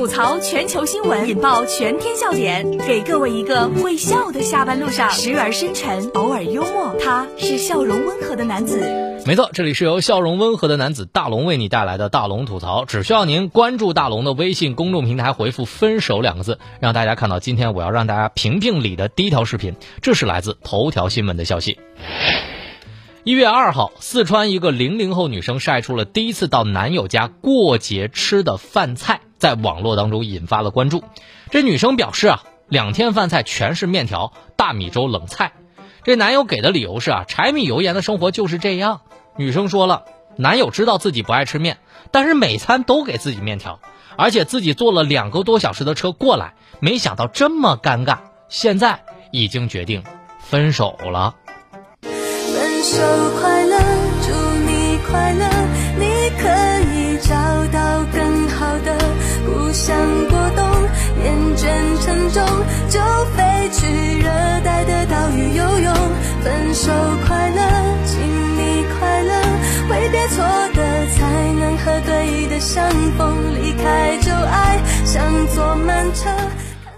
吐槽全球新闻，引爆全天笑点，给各位一个会笑的下班路上，时而深沉，偶尔幽默。他是笑容温和的男子。没错，这里是由笑容温和的男子大龙为你带来的大龙吐槽。只需要您关注大龙的微信公众平台，回复“分手”两个字，让大家看到今天我要让大家评评理的第一条视频。这是来自头条新闻的消息。一月二号，四川一个零零后女生晒出了第一次到男友家过节吃的饭菜，在网络当中引发了关注。这女生表示啊，两天饭菜全是面条、大米粥、冷菜。这男友给的理由是啊，柴米油盐的生活就是这样。女生说了，男友知道自己不爱吃面，但是每餐都给自己面条，而且自己坐了两个多小时的车过来，没想到这么尴尬，现在已经决定分手了。分手快乐，祝你快乐，你可以找到更好的。不想过冬，厌倦沉重，就飞去热带的岛屿游泳。分手快乐，请你快乐，挥别错的，才能和对的相逢。离开旧爱，像坐慢车。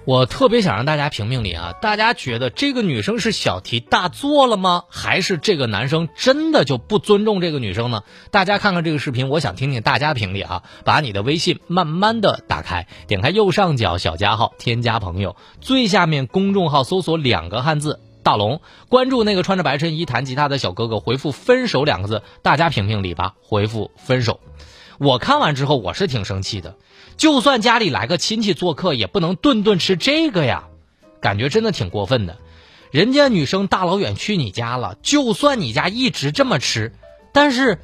我特别想让大家评评理啊！大家觉得这个女生是小题大做了吗？还是这个男生真的就不尊重这个女生呢？大家看看这个视频，我想听听大家评理啊！把你的微信慢慢的打开，点开右上角小加号，添加朋友，最下面公众号搜索两个汉字“大龙”，关注那个穿着白衬衣弹吉他的小哥哥，回复“分手”两个字，大家评评理吧，回复“分手”。我看完之后，我是挺生气的。就算家里来个亲戚做客，也不能顿顿吃这个呀，感觉真的挺过分的。人家女生大老远去你家了，就算你家一直这么吃，但是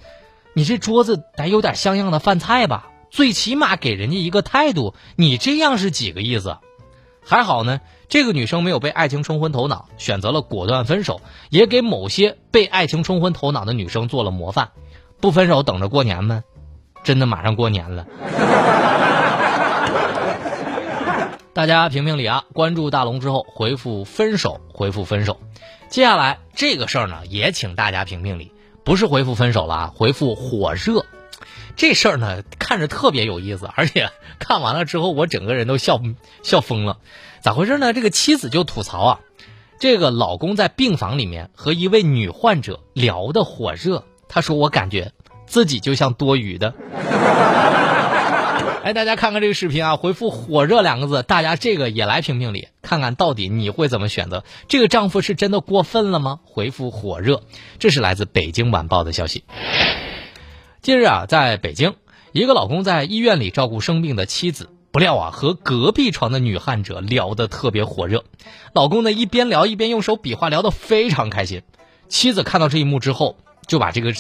你这桌子得有点像样的饭菜吧？最起码给人家一个态度。你这样是几个意思？还好呢，这个女生没有被爱情冲昏头脑，选择了果断分手，也给某些被爱情冲昏头脑的女生做了模范。不分手等着过年吗？真的马上过年了。大家评评理啊！关注大龙之后回复分手，回复分手。接下来这个事儿呢，也请大家评评理，不是回复分手了啊，回复火热。这事儿呢，看着特别有意思，而且看完了之后，我整个人都笑笑疯了。咋回事呢？这个妻子就吐槽啊，这个老公在病房里面和一位女患者聊得火热，他说我感觉自己就像多余的。哎，大家看看这个视频啊，回复“火热”两个字，大家这个也来评评理，看看到底你会怎么选择？这个丈夫是真的过分了吗？回复“火热”，这是来自北京晚报的消息。近日啊，在北京，一个老公在医院里照顾生病的妻子，不料啊，和隔壁床的女患者聊得特别火热。老公呢一边聊一边用手比划，聊得非常开心。妻子看到这一幕之后，就把这个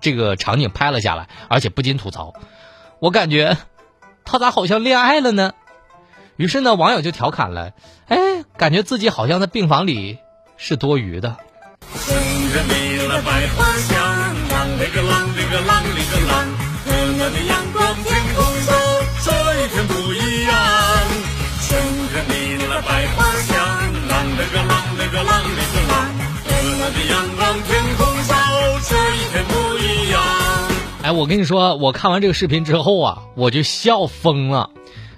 这个场景拍了下来，而且不禁吐槽：“我感觉。”他咋好像恋爱了呢？于是呢，网友就调侃了：“哎，感觉自己好像在病房里是多余的。”我跟你说，我看完这个视频之后啊，我就笑疯了。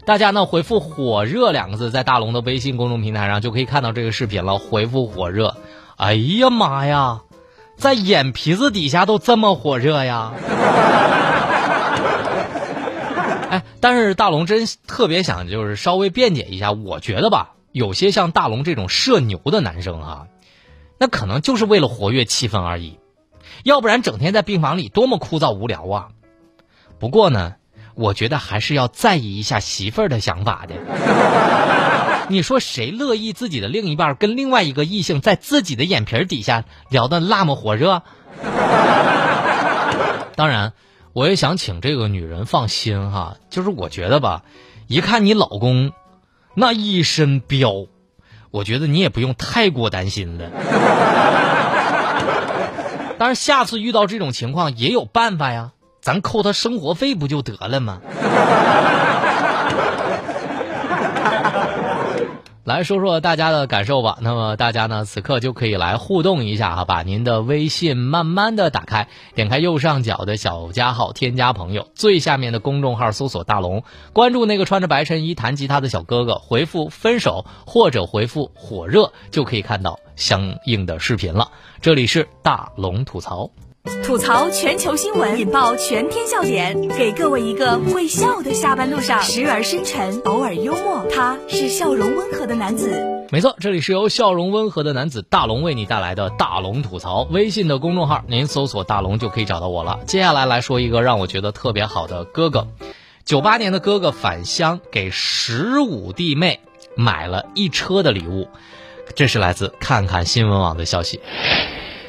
大家呢回复“火热”两个字，在大龙的微信公众平台上就可以看到这个视频了。回复“火热”，哎呀妈呀，在眼皮子底下都这么火热呀！哎，但是大龙真特别想就是稍微辩解一下，我觉得吧，有些像大龙这种社牛的男生啊，那可能就是为了活跃气氛而已。要不然整天在病房里多么枯燥无聊啊！不过呢，我觉得还是要在意一下媳妇儿的想法的。你说谁乐意自己的另一半跟另外一个异性在自己的眼皮底下聊得那么火热？当然，我也想请这个女人放心哈，就是我觉得吧，一看你老公那一身膘，我觉得你也不用太过担心了。但是下次遇到这种情况也有办法呀，咱扣他生活费不就得了吗？来说说大家的感受吧。那么大家呢，此刻就可以来互动一下哈，把您的微信慢慢的打开，点开右上角的小加号，添加朋友，最下面的公众号搜索大龙，关注那个穿着白衬衣弹吉他的小哥哥，回复分手或者回复火热，就可以看到相应的视频了。这里是大龙吐槽。吐槽全球新闻，引爆全天笑点，给各位一个会笑的下班路上，时而深沉，偶尔幽默。他是笑容温和的男子。没错，这里是由笑容温和的男子大龙为你带来的大龙吐槽。微信的公众号，您搜索大龙就可以找到我了。接下来来说一个让我觉得特别好的哥哥，九八年的哥哥返乡给十五弟妹买了一车的礼物，这是来自看看新闻网的消息。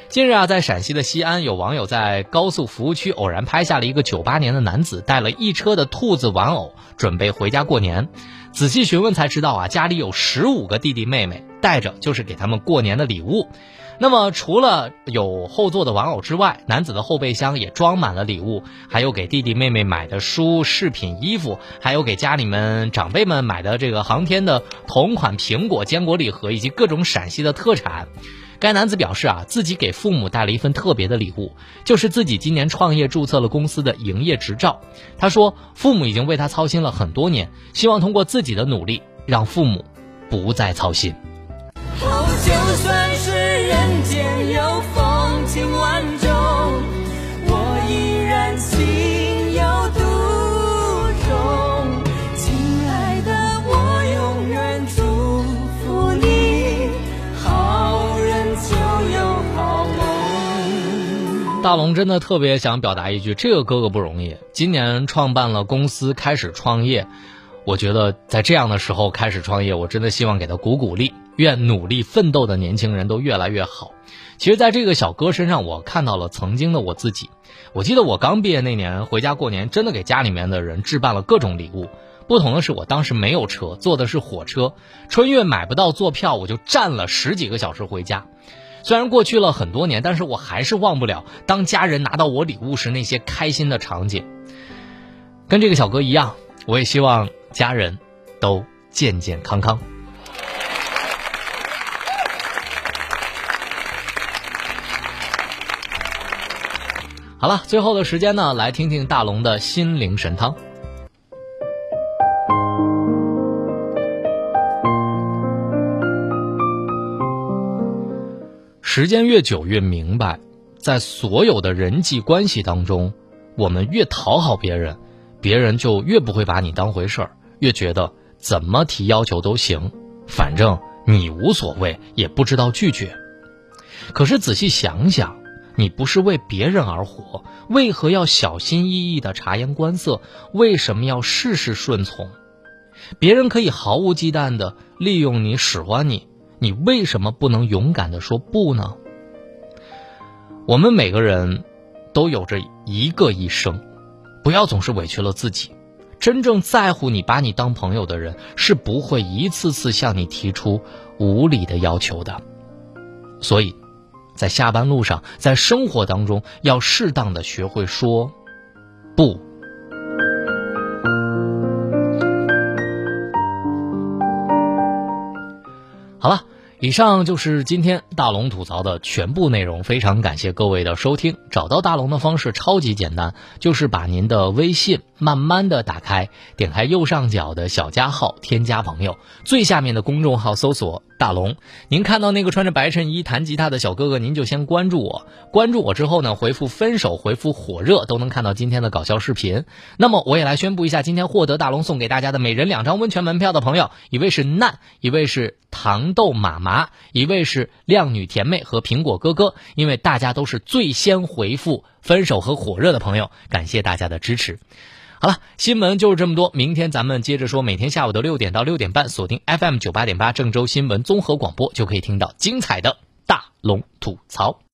近日啊，在陕西的西安，有网友在高速服务区偶然拍下了一个九八年的男子带了一车的兔子玩偶，准备回家过年。仔细询问才知道啊，家里有十五个弟弟妹妹，带着就是给他们过年的礼物。那么除了有后座的玩偶之外，男子的后备箱也装满了礼物，还有给弟弟妹妹买的书、饰品、衣服，还有给家里面长辈们买的这个航天的同款苹果、坚果礼盒，以及各种陕西的特产。该男子表示啊，自己给父母带了一份特别的礼物，就是自己今年创业注册了公司的营业执照。他说，父母已经为他操心了很多年，希望通过自己的努力，让父母不再操心。大龙真的特别想表达一句：这个哥哥不容易，今年创办了公司，开始创业。我觉得在这样的时候开始创业，我真的希望给他鼓鼓励。愿努力奋斗的年轻人都越来越好。其实，在这个小哥身上，我看到了曾经的我自己。我记得我刚毕业那年回家过年，真的给家里面的人置办了各种礼物。不同的是，我当时没有车，坐的是火车。春运买不到坐票，我就站了十几个小时回家。虽然过去了很多年，但是我还是忘不了当家人拿到我礼物时那些开心的场景。跟这个小哥一样，我也希望。家人都健健康康。好了，最后的时间呢，来听听大龙的心灵神汤。时间越久，越明白，在所有的人际关系当中，我们越讨好别人，别人就越不会把你当回事儿。越觉得怎么提要求都行，反正你无所谓，也不知道拒绝。可是仔细想想，你不是为别人而活，为何要小心翼翼的察言观色？为什么要事事顺从？别人可以毫无忌惮的利用你、使唤你，你为什么不能勇敢的说不呢？我们每个人都有着一个一生，不要总是委屈了自己。真正在乎你、把你当朋友的人，是不会一次次向你提出无理的要求的。所以，在下班路上，在生活当中，要适当的学会说不。好了。以上就是今天大龙吐槽的全部内容，非常感谢各位的收听。找到大龙的方式超级简单，就是把您的微信慢慢的打开，点开右上角的小加号，添加朋友，最下面的公众号搜索大龙。您看到那个穿着白衬衣弹吉他的小哥哥，您就先关注我。关注我之后呢，回复分手，回复火热，都能看到今天的搞笑视频。那么我也来宣布一下，今天获得大龙送给大家的每人两张温泉门票的朋友，一位是难，一位是糖豆妈。麻，一位是靓女甜妹和苹果哥哥，因为大家都是最先回复分手和火热的朋友，感谢大家的支持。好了，新闻就是这么多，明天咱们接着说。每天下午的六点到六点半，锁定 FM 九八点八郑州新闻综合广播，就可以听到精彩的大龙吐槽。